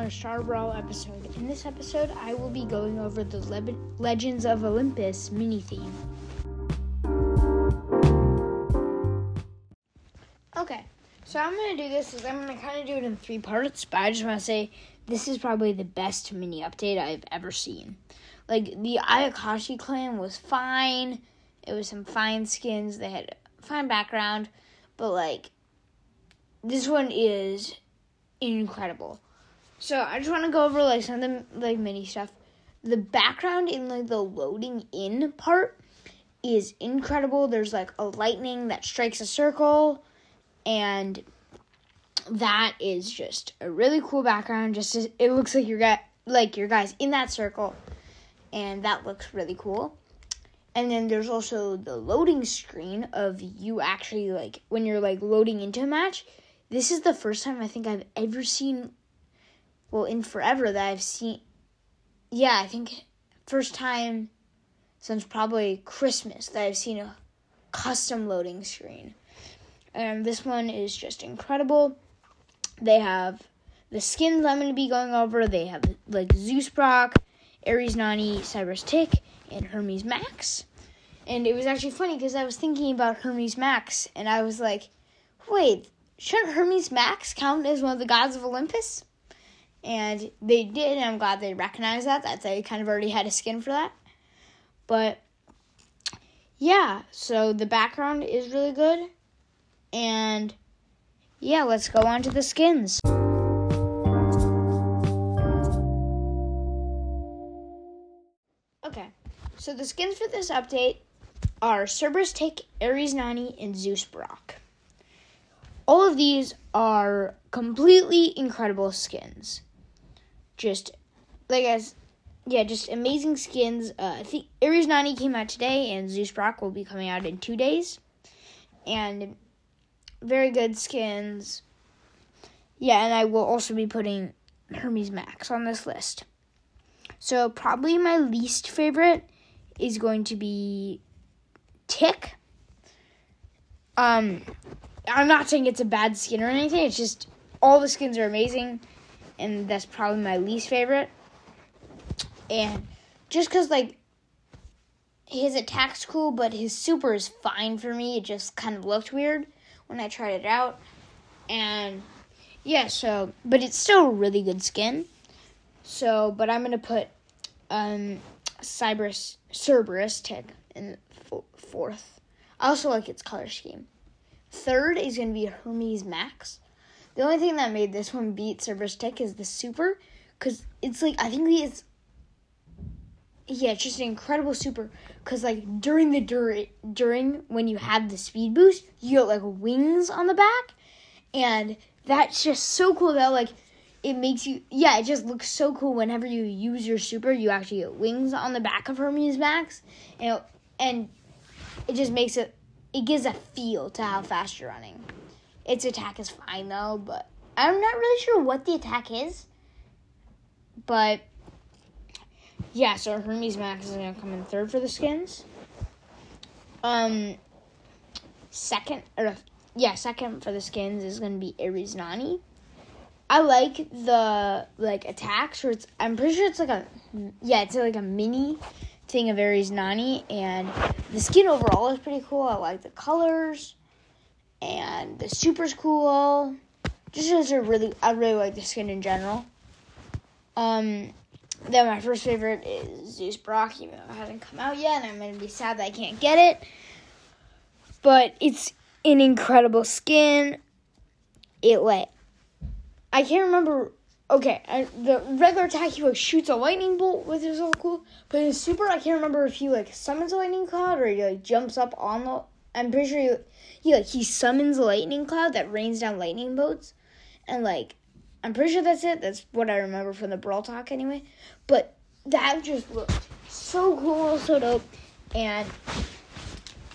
another Star Brawl episode. In this episode, I will be going over the Le- Legends of Olympus mini theme. Okay, so I'm gonna do this is I'm gonna kind of do it in three parts, but I just want to say this is probably the best mini update I've ever seen. Like the Ayakashi clan was fine. It was some fine skins. They had fine background, but like this one is incredible. So I just want to go over like some of the like mini stuff. The background in like the loading in part is incredible. There's like a lightning that strikes a circle, and that is just a really cool background. Just as, it looks like your guy like your guys in that circle, and that looks really cool. And then there's also the loading screen of you actually like when you're like loading into a match this is the first time I think I've ever seen, well, in forever that I've seen, yeah, I think first time since probably Christmas that I've seen a custom loading screen. And this one is just incredible. They have the skins I'm going to be going over. They have like Zeus Brock, Ares Nani, Cyrus Tick, and Hermes Max. And it was actually funny because I was thinking about Hermes Max and I was like, wait, shouldn't Hermes Max count as one of the gods of Olympus? And they did, and I'm glad they recognized that. That they kind of already had a skin for that. But yeah, so the background is really good. And yeah, let's go on to the skins. Okay, so the skins for this update are Cerberus Tick, Ares Nani, and Zeus Brock all of these are completely incredible skins. Just like as yeah, just amazing skins. Uh, I think Ares Nani came out today, and Zeus Brock will be coming out in two days, and very good skins. Yeah, and I will also be putting Hermes Max on this list. So probably my least favorite is going to be Tick. Um, I'm not saying it's a bad skin or anything. It's just all the skins are amazing, and that's probably my least favorite. And just because like his attack's cool, but his super is fine for me. It just kind of looked weird when I tried it out, and yeah. So, but it's still a really good skin. So, but I'm gonna put um Cybers Cerberus Tick in fourth. I also like its color scheme. Third is going to be Hermes Max. The only thing that made this one beat Cerberus Tech is the super, because it's like, I think it's, yeah, it's just an incredible super, because like during the, dur- during when you have the speed boost, you get like wings on the back, and that's just so cool that like, it makes you yeah it just looks so cool whenever you use your super you actually get wings on the back of hermes max and and it just makes it it gives a feel to how fast you're running. Its attack is fine though, but I'm not really sure what the attack is. But yeah, so Hermes Max is gonna come in third for the skins. Um, second or yeah, second for the skins is gonna be Ares Nani. I like the like attacks, or it's I'm pretty sure it's like a yeah, it's like a mini thing of Ares Nani, and the skin overall is pretty cool. I like the colors, and the super's cool. Just as a really, I really like the skin in general. Um, then my first favorite is Zeus Brock, even though it hasn't come out yet, and I'm gonna be sad that I can't get it. But it's an incredible skin. It like I can't remember okay, I, the regular attack he like shoots a lightning bolt, which is so cool. But in super, I can't remember if he like summons a lightning cloud or he like jumps up on the. I'm pretty sure he, he like he summons a lightning cloud that rains down lightning bolts, and like I'm pretty sure that's it. That's what I remember from the brawl talk anyway. But that just looked so cool, so dope, and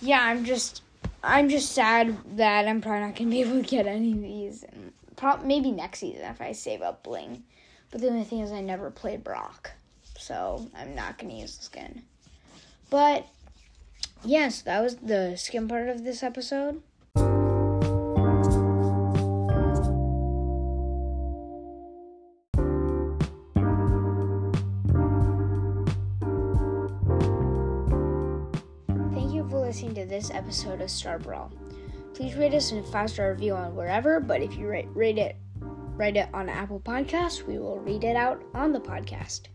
yeah, I'm just I'm just sad that I'm probably not gonna be able to get any of these. And, Pro- maybe next season if I save up Bling. But the only thing is, I never played Brock, so I'm not gonna use the skin. But yes, that was the skim part of this episode. Thank you for listening to this episode of Star Brawl. Please rate us in a five star review on wherever, but if you rate, rate it, write it on Apple Podcasts, we will read it out on the podcast.